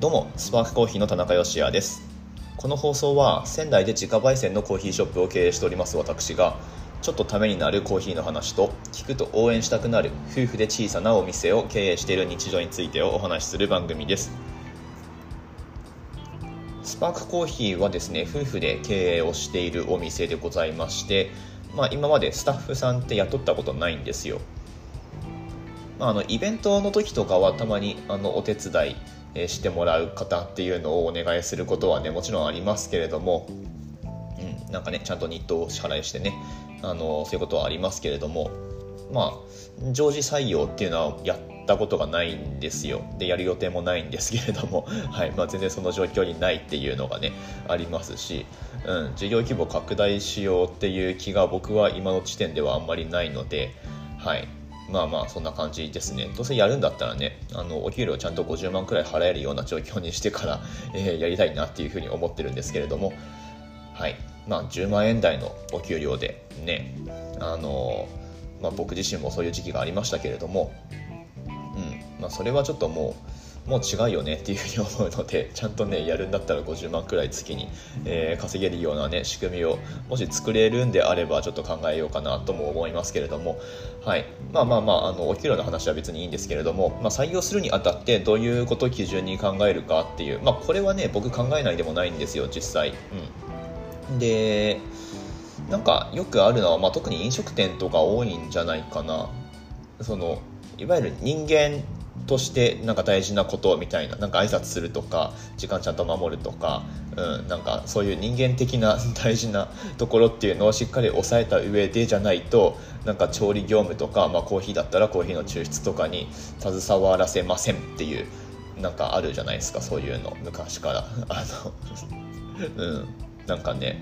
どうもスパークコーヒーの田中芳也です。この放送は仙台で自家焙煎のコーヒーショップを経営しております私がちょっとためになるコーヒーの話と聞くと応援したくなる夫婦で小さなお店を経営している日常についてをお話しする番組です。スパークコーヒーはですね夫婦で経営をしているお店でございましてまあ、今までスタッフさんって雇ったことないんですよ。まあ、あのイベントの時とかはたまにあのお手伝いしてもらう方っていうのをお願いすることはねもちろんありますけれども、うん、なんかねちゃんと日当を支払いしてねあのそういうことはありますけれどもまあ常時採用っていうのはやったことがないんですよ。でやる予定もないんですけれども、はいまあ、全然その状況にないっていうのがねありますし、うん、事業規模拡大しようっていう気が僕は今の時点ではあんまりないので、はい、まあまあそんな感じですね。どうせやるんだったらねあのお給料ちゃんと50万くらい払えるような状況にしてから、えー、やりたいなっていうふうに思ってるんですけれども。はい。まあ10万円台のお給料でねあのまあ、僕自身もそういう時期がありましたけれども、うん。まあ、それはちょっともうもう違うよねっていうふうに思うので ちゃんとねやるんだったら50万くらい月に、えー、稼げるようなね仕組みをもし作れるんであればちょっと考えようかなとも思いますけれども。はい。まあまあまああのお給料の話は別にいいんですけれども、まあ、採用するにあたってどういうことを基準に考えるかっていうまあこれはね僕考えないでもないんですよ実際、うん、でなんかよくあるのは、まあ、特に飲食店とか多いんじゃないかな。そのいわゆる人間としてなんか大事なことみたいななんか挨拶するとか時間ちゃんと守るとか、うん、なんかそういう人間的な 大事なところっていうのをしっかり抑えた上でじゃないとなんか調理業務とか、まあ、コーヒーだったらコーヒーの抽出とかに携わらせませんっていうなんかあるじゃないですかそういうの昔から。あの うんなんかね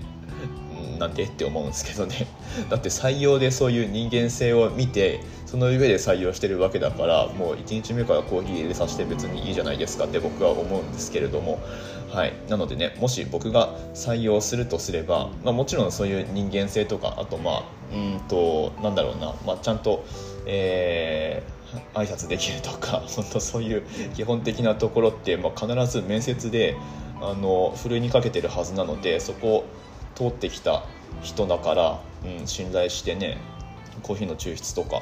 なんでって思うんですけどね。だって採用でそういう人間性を見てその上で採用してるわけだからもう1日目からコーヒー入れさせて別にいいじゃないですかって僕は思うんですけれども、はい、なのでねもし僕が採用するとすれば、まあ、もちろんそういう人間性とかあとまあうんとなんだろうな、まあ、ちゃんと、えー、挨拶できるとか 本当そういう基本的なところって、まあ、必ず面接であのふるいにかけてるはずなのでそこ通ってきた人だから、うん、信頼してねコーヒーの抽出とか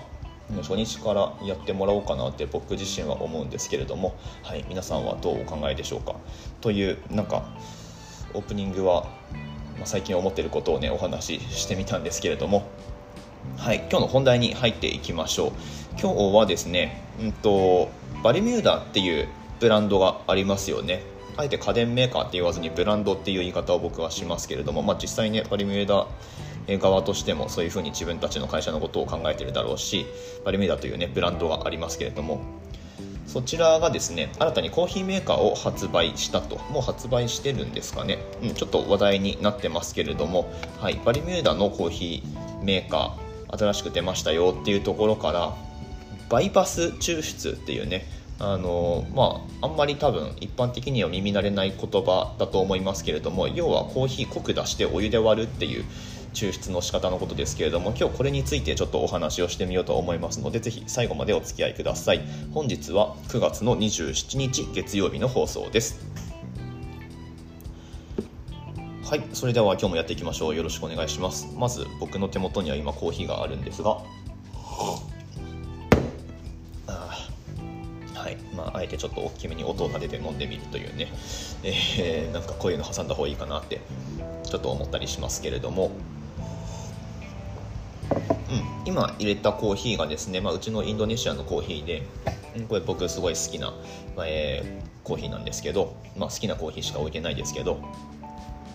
初日からやってもらおうかなって僕自身は思うんですけれども、はい、皆さんはどうお考えでしょうか？というなんかオープニングは、まあ、最近思っていることをねお話ししてみたんですけれどもはい今日の本題に入っていきましょう。今日はですね、うんと、バリミューダっていうブランドがありますよねあえて家電メーカーって言わずにブランドっていう言い方を僕はしますけれども、まあ、実際ねバリミューダ側としてもそういうふうに自分たちの会社のことを考えてるだろうしバリメーダというねブランドがありますけれども。そちらがですね新たにコーヒーメーカーを発売したと。もう発売してるんですかね、うん、ちょっと話題になってますけれども、はい、バリミューダのコーヒーメーカー新しく出ましたよっていうところからバイパス抽出っていうねあのまあ、あんまり多分一般的には耳慣れない言葉だと思いますけれども要はコーヒー濃く出してお湯で割るっていう抽出の仕方のことですけれども今日これについてちょっとお話をしてみようと思いますのでぜひ最後までお付き合いください。本日は9月の27日月曜日の放送です。はいそれでは今日もやっていきましょう。よろしくお願いします。まず僕の手元には今コーヒーがあるんですがまあ、あえてちょっと大きめに音を立てて飲んでみるというね、えー、なんかこういうの挟んだ方がいいかなってちょっと思ったりしますけれども。うん、今入れたコーヒーがですね、まあ、うちのインドネシアのコーヒーでこれ僕すごい好きな、まあ、えー、コーヒーなんですけど、まあ、好きなコーヒーしか置いてないですけど。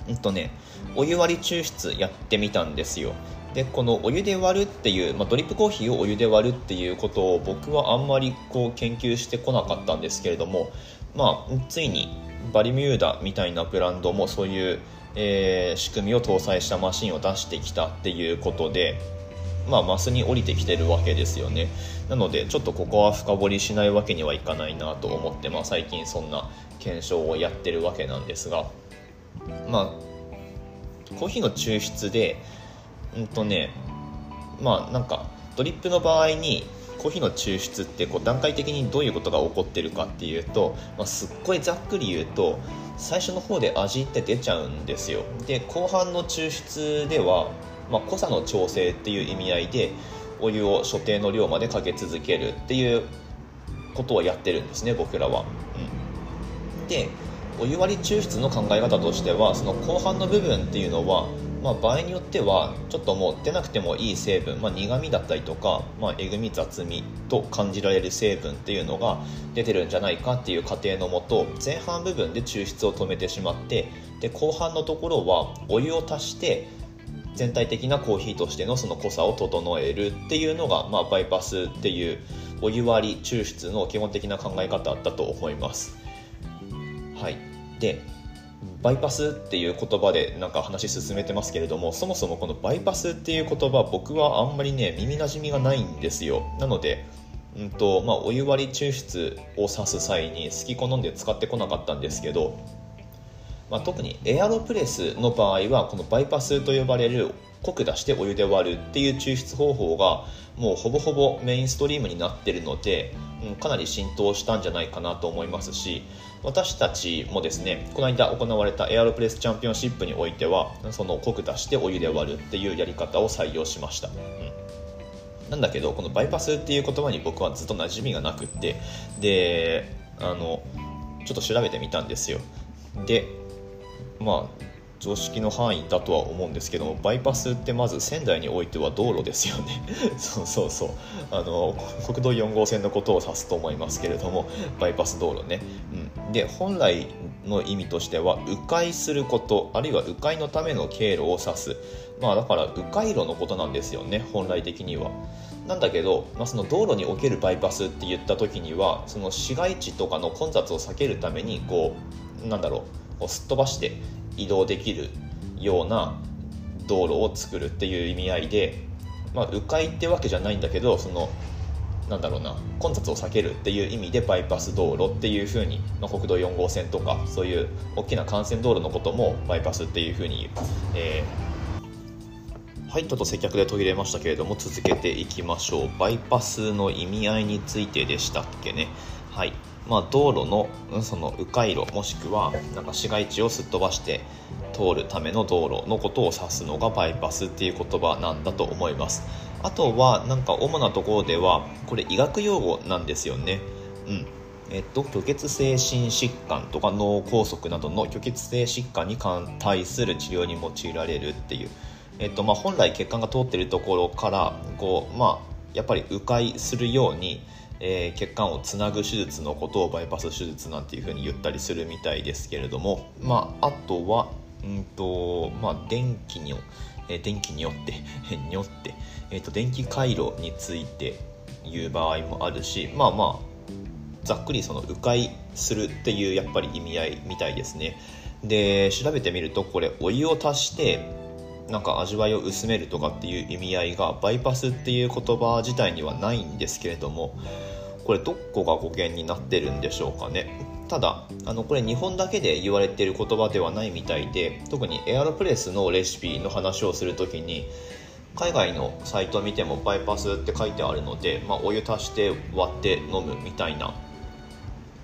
うんとねお湯割り抽出やってみたんですよ。でこのお湯で割るっていう、まあ、ドリップコーヒーをお湯で割るっていうことを僕はあんまりこう研究してこなかったんですけれども、まあ、ついにバリミューダみたいなブランドもそういう、えー、仕組みを搭載したマシンを出してきたっていうことでまあ、マスに降りてきてるわけですよね。なのでちょっとここは深掘りしないわけにはいかないなと思って、まあ、最近そんな検証をやってるわけなんですがまあコーヒーの抽出でうんとねまあなんかドリップの場合にコーヒーの抽出ってこう段階的にどういうことが起こってるかっていうと、まあ、すっごいざっくり言うと最初の方で味って出ちゃうんですよで後半の抽出では、まあ、濃さの調整っていう意味合いでお湯を所定の量までかけ続けるっていうことをやってるんですね僕らは。うん、でお湯割り抽出の考え方としてはその後半の部分っていうのはまあ、場合によってはちょっともう出なくてもいい成分、まあ、苦味だったりとか、まあ、えぐみ雑味と感じられる成分っていうのが出てるんじゃないかっていう過程のもと前半部分で抽出を止めてしまってで後半のところはお湯を足して全体的なコーヒーとしてのその濃さを整えるっていうのが、まあ、バイパスっていうお湯割り抽出の基本的な考え方だと思います。はい、でバイパスっていう言葉でなんか話進めてますけれどもそもそもこのバイパスっていう言葉僕はあんまりね耳なじみがないんですよ。なのでうんとまあ、お湯割り抽出を指す際に好き好んで使ってこなかったんですけど、まあ、特にエアロプレスの場合はこのバイパスと呼ばれる濃く出してお湯で割るっていう抽出方法がもうほぼほぼメインストリームになってるので、うん、かなり浸透したんじゃないかなと思いますし私たちもですねこの間行われたエアロプレスチャンピオンシップにおいてはその濃く出してお湯で割るっていうやり方を採用しました、うん、なんだけどこのバイパスっていう言葉に僕はずっと馴染みがなくってであのちょっと調べてみたんですよ。でまあ常識の範囲だとは思うんですけどもバイパスってまず仙台においては道路ですよね。そうそうそう。あの国道4号線のことを指すと思いますけれどもバイパス道路ね、うん、で本来の意味としては迂回することあるいは迂回のための経路を指す。まあだから迂回路のことなんですよね本来的には。なんだけど、まあ、その道路におけるバイパスって言った時にはその市街地とかの混雑を避けるためにこうなんだろうすっ飛ばして移動できるような道路を作るっていう意味合いで、まあ、迂回ってわけじゃないんだけどそのなんだろうな混雑を避けるっていう意味でバイパス道路っていうふうに、まあ、国道4号線とかそういう大きな幹線道路のこともバイパスっていうふうに言う、えー、はいちょっと接客で途切れましたけれども続けていきましょう。バイパスの意味合いについてでしたっけね。はい。まあ、道路のその迂回路もしくはなんか市街地をすっ飛ばして通るための道路のことを指すのがバイパスっていう言葉なんだと思います。あとはなんか主なところではこれ医学用語なんですよね。うん。えっと、虚血性心疾患とか脳梗塞などの虚血性疾患に対する治療に用いられるっていう、えっとまあ、本来血管が通ってるところからこう、まあ、やっぱり迂回するようにえー、血管をつなぐ手術のことをバイパス手術なんていうふうに言ったりするみたいですけれども、まあ、あとは、うんとまあ、電気に、えー、電気によって によって、えーと、電気回路について言う場合もあるしまあまあざっくりその迂回するっていうやっぱり意味合いみたいですね。で調べてみるとこれお湯を足してなんか味わいを薄めるとかっていう意味合いがバイパスっていう言葉自体にはないんですけれどもこれどこが語源になってるんでしょうかね。ただあのこれ日本だけで言われてる言葉ではないみたいで特にエアロプレスのレシピの話をする時に海外のサイトを見てもバイパスって書いてあるので、まあ、お湯足して割って飲むみたいな、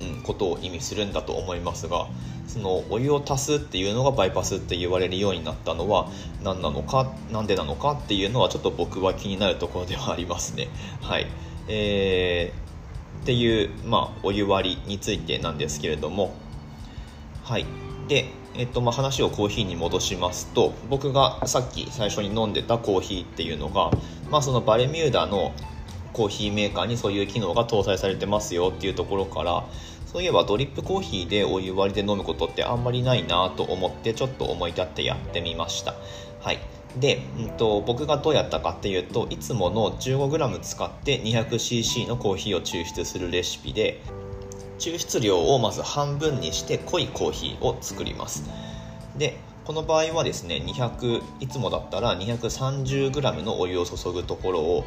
うん、ことを意味するんだと思いますがそのお湯を足すっていうのがバイパスって言われるようになったのは何なのか何でなのかっていうのはちょっと僕は気になるところではありますね。はい。えーっていう、まあ、お湯割りについてなんですけれども。はい。で、えっとまあ、話をコーヒーに戻しますと僕がさっき最初に飲んでたコーヒーっていうのが、まあ、そのバレミューダのコーヒーメーカーにそういう機能が搭載されてますよっていうところからそういえばドリップコーヒーでお湯割りで飲むことってあんまりないなと思ってちょっと思い立ってやってみました。はい。で、うんと、僕がどうやったかっていうといつもの 15g 使って 200cc のコーヒーを抽出するレシピで抽出量をまず半分にして濃いコーヒーを作ります。でこの場合はですね200いつもだったら 230g のお湯を注ぐところを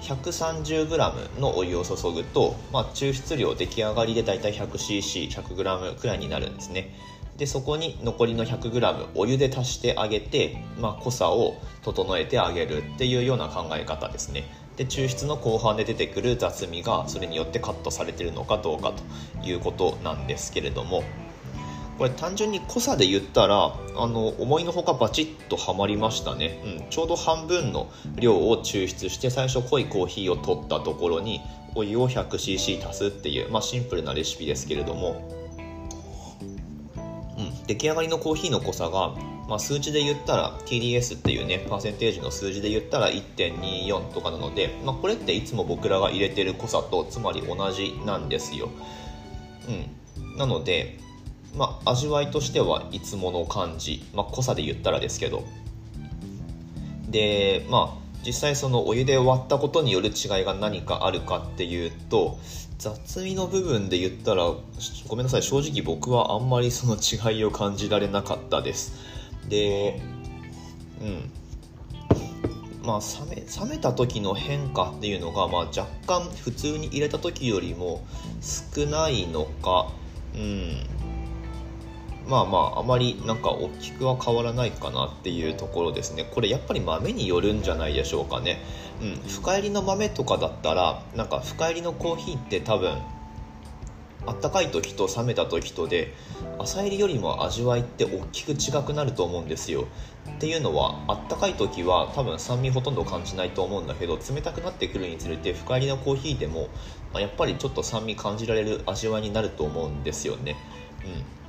130g のお湯を注ぐと、まあ、抽出量出来上がりでだいたい 100cc100g くらいになるんですね。でそこに残りの 100g お湯で足してあげて、まあ、濃さを整えてあげるっていうような考え方ですね。で抽出の後半で出てくる雑味がそれによってカットされてるのかどうかということなんですけれども。これ単純に濃さで言ったらあの思いのほかバチッとはまりましたね、うん、ちょうど半分の量を抽出して最初濃いコーヒーを取ったところにお湯を 100cc 足すっていう、まあ、シンプルなレシピですけれども、うん、出来上がりのコーヒーの濃さがまあ、数値で言ったら TDS っていうねパーセンテージの数字で言ったら1.24とかなので、まあ、これっていつも僕らが入れてる濃さとつまり同じなんですよ、うん、なので、まあ、味わいとしてはいつもの感じ、まあ、濃さで言ったらですけど。でまあ実際そのお湯で割ったことによる違いが何かあるかっていうと雑味の部分で言ったらごめんなさい正直僕はあんまりその違いを感じられなかったです。でうん。まあ冷め冷めた時の変化っていうのが、まあ、若干普通に入れた時よりも少ないのかうん。まあまああまりなんか大きくは変わらないかなっていうところですね。これやっぱり豆によるんじゃないでしょうかね。うん深入りの豆とかだったらなんか深入りのコーヒーって多分あったかい時と冷めた時とで朝入りよりも味わいって大きく違くなると思うんですよ。っていうのはあったかい時は多分酸味ほとんど感じないと思うんだけど冷たくなってくるにつれて深入りのコーヒーでも、まあ、やっぱりちょっと酸味感じられる味わいになると思うんですよね。うん。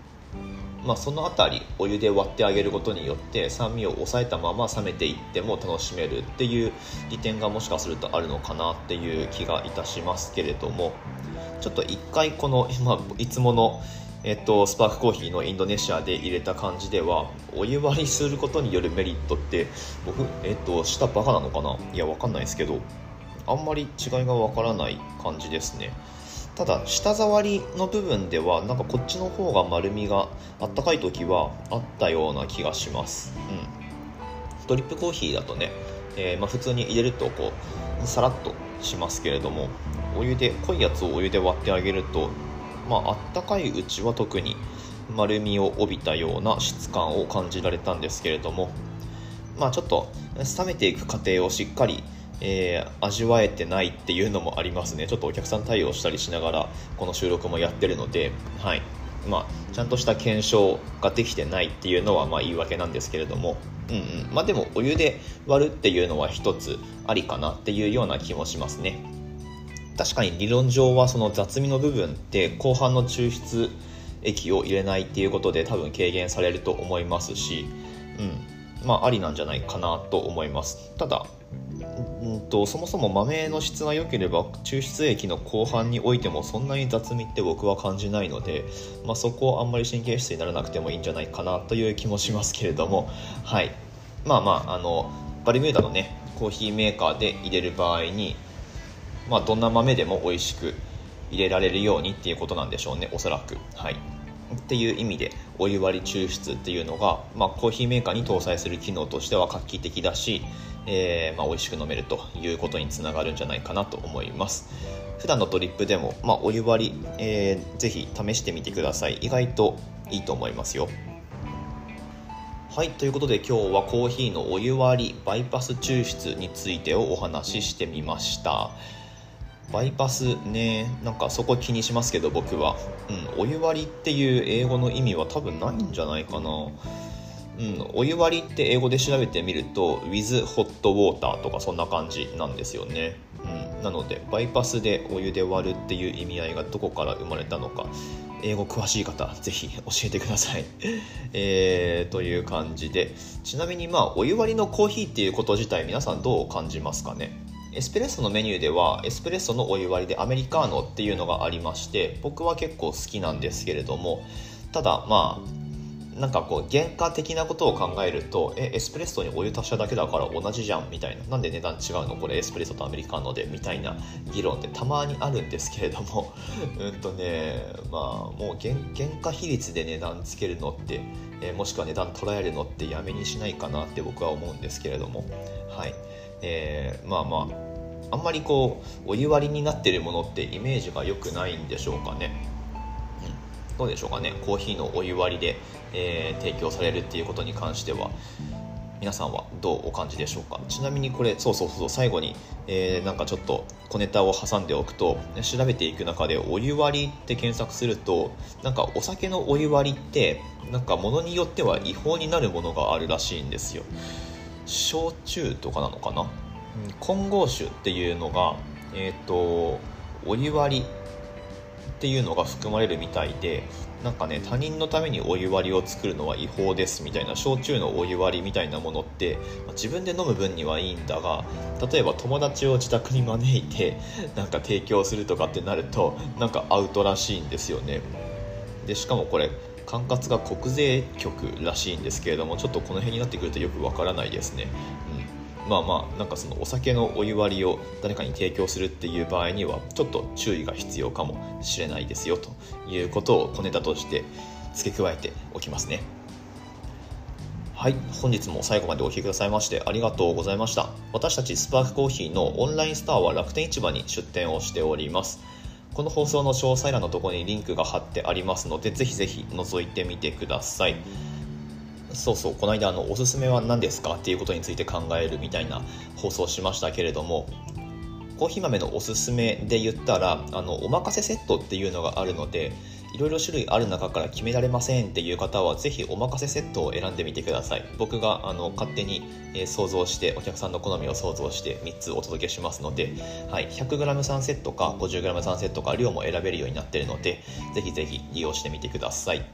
まあ、その辺りお湯で割ってあげることによって酸味を抑えたまま冷めていっても楽しめるっていう利点がもしかするとあるのかなっていう気がいたしますけれどもちょっと一回この、ま、いつものえっと、スパークコーヒーのインドネシアで入れた感じではお湯割りすることによるメリットって僕、えっと、バカなのかな？いやわかんないですけどあんまり違いがわからない感じですね。ただ舌触りの部分ではなんかこっちの方が丸みがあったかい時はあったような気がします、うん、ドリップコーヒーだとね、えー、まあ、普通に入れるとこうさらっとしますけれどもお湯で濃いやつをお湯で割ってあげると、まあったかいうちは特に丸みを帯びたような質感を感じられたんですけれどもまあちょっと冷めていく過程をしっかりえー、味わえてないっていうのもありますね。ちょっとお客さん対応したりしながらこの収録もやってるので、はい。まあ、ちゃんとした検証ができてないっていうのはまあ言い訳なんですけれども、うんうん。まあ、でもお湯で割るっていうのは一つありかなっていうような気もしますね。確かに理論上はその雑味の部分って後半の抽出液を入れないっていうことで多分軽減されると思いますし、うん。まあ、ありなんじゃないかなと思います。ただうんとそもそも豆の質が良ければ抽出液の後半においてもそんなに雑味って僕は感じないので、まあ、そこをあんまり神経質にならなくてもいいんじゃないかなという気もしますけれども、はい、まあまああのバルミューダのねコーヒーメーカーで入れる場合に、まあ、どんな豆でも美味しく入れられるようにっていうことなんでしょうねおそらく。はい。っていう意味で。お湯割り抽出っていうのが、まあ、コーヒーメーカーに搭載する機能としては画期的だし、えーまあ、美味しく飲めるということにつながるんじゃないかなと思います。普段のドリップでも、まあ、お湯割り、えー、ぜひ試してみてください。意外といいと思いますよ。はいということで今日はコーヒーのお湯割りバイパス抽出についてをお話ししてみました。バイパスね。なんかそこ気にしますけど僕は、うん、お湯割りっていう英語の意味は多分ないんじゃないかな。うん、お湯割りって英語で調べてみると with hot water とかそんな感じなんですよね、うん、なのでバイパスでお湯で割るっていう意味合いがどこから生まれたのか英語詳しい方ぜひ教えてください、えー、という感じで。ちなみにまあお湯割りのコーヒーっていうこと自体皆さんどう感じますかね？エスプレッソのメニューではエスプレッソのお湯割りでアメリカーノっていうのがありまして僕は結構好きなんですけれどもただまあなんかこう原価的なことを考えるとえエスプレッソにお湯足しただけだから同じじゃんみたいな。なんで値段違うの？これエスプレッソとアメリカのでみたいな議論ってたまにあるんですけれども うんとねまあもう原原価比率で値段つけるのって、えもしくは値段捉えるのってやめにしないかなって僕は思うんですけれども。はい。えー、まあまああんまりこうお湯割りになってるものってイメージが良くないんでしょうかね。うん。どうでしょうかね。コーヒーのお湯割りで、えー、提供されるっていうことに関しては。皆さんはどうお感じでしょうか。ちなみにこれそうそうそう最後に、えー、なんかちょっと小ネタを挟んでおくと調べていく中でお湯割りって検索するとなんかお酒のお湯割りってなんかものによっては違法になるものがあるらしいんですよ。焼酎とかなのかな？混合酒っていうのがえっ、ー、とお湯割りっていうのが含まれるみたいでなんかね他人のためにお湯割りを作るのは違法ですみたいな焼酎のお湯割りみたいなものってま自分で飲む分にはいいんだが例えば友達を自宅に招いてなんか提供するとかってなるとなんかアウトらしいんですよね。でしかもこれ管轄が国税局らしいんですけれどもちょっとこの辺になってくるとよくわからないですね、うん、まあまあなんかそのお酒のお湯割りを誰かに提供するっていう場合にはちょっと注意が必要かもしれないですよということを小ネタとして付け加えておきますねはい、本日も最後までお聴きくださいましてありがとうございました。私たちスパークコーヒーのオンラインストアは楽天市場に出店をしております。この放送の詳細欄のところにリンクが貼ってありますので、ぜひぜひ覗いてみてください。そうそう、この間あの、おすすめは何ですかっていうことについて考えるみたいな放送しましたけれども、コーヒー豆のおすすめで言ったら、あの、おまかせセットっていうのがあるので、いろいろ種類ある中から決められませんっていう方はぜひおまかせセットを選んでみてください。僕があの勝手に、え想像してお客さんの好みを想像して3つお届けしますので、はい、100g3 セットか 50g3 セットか量も選べるようになっているのでぜひぜひ利用してみてください。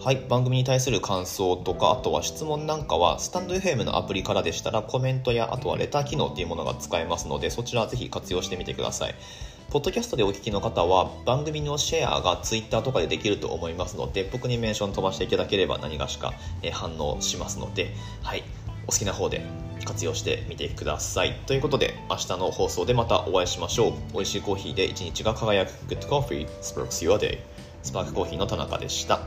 はい、番組に対する感想とか、あとは質問なんかは、スタンド FM のアプリからでしたら、コメントや、あとはレター機能っていうものが使えますので、そちらぜひ活用してみてください。ポッドキャストでお聞きの方は番組のシェアが Twitter とかでできると思いますので僕にメンション飛ばしていただければ何がしか反応しますので、はい、お好きな方で活用してみてください。ということで明日の放送でまたお会いしましょう。美味しいコーヒーで一日が輝く Good Coffee Sparks Your Day スパークコーヒーの田中でした。うん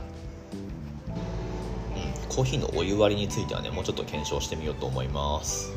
コーヒーのお湯割りについてはねもうちょっと検証してみようと思います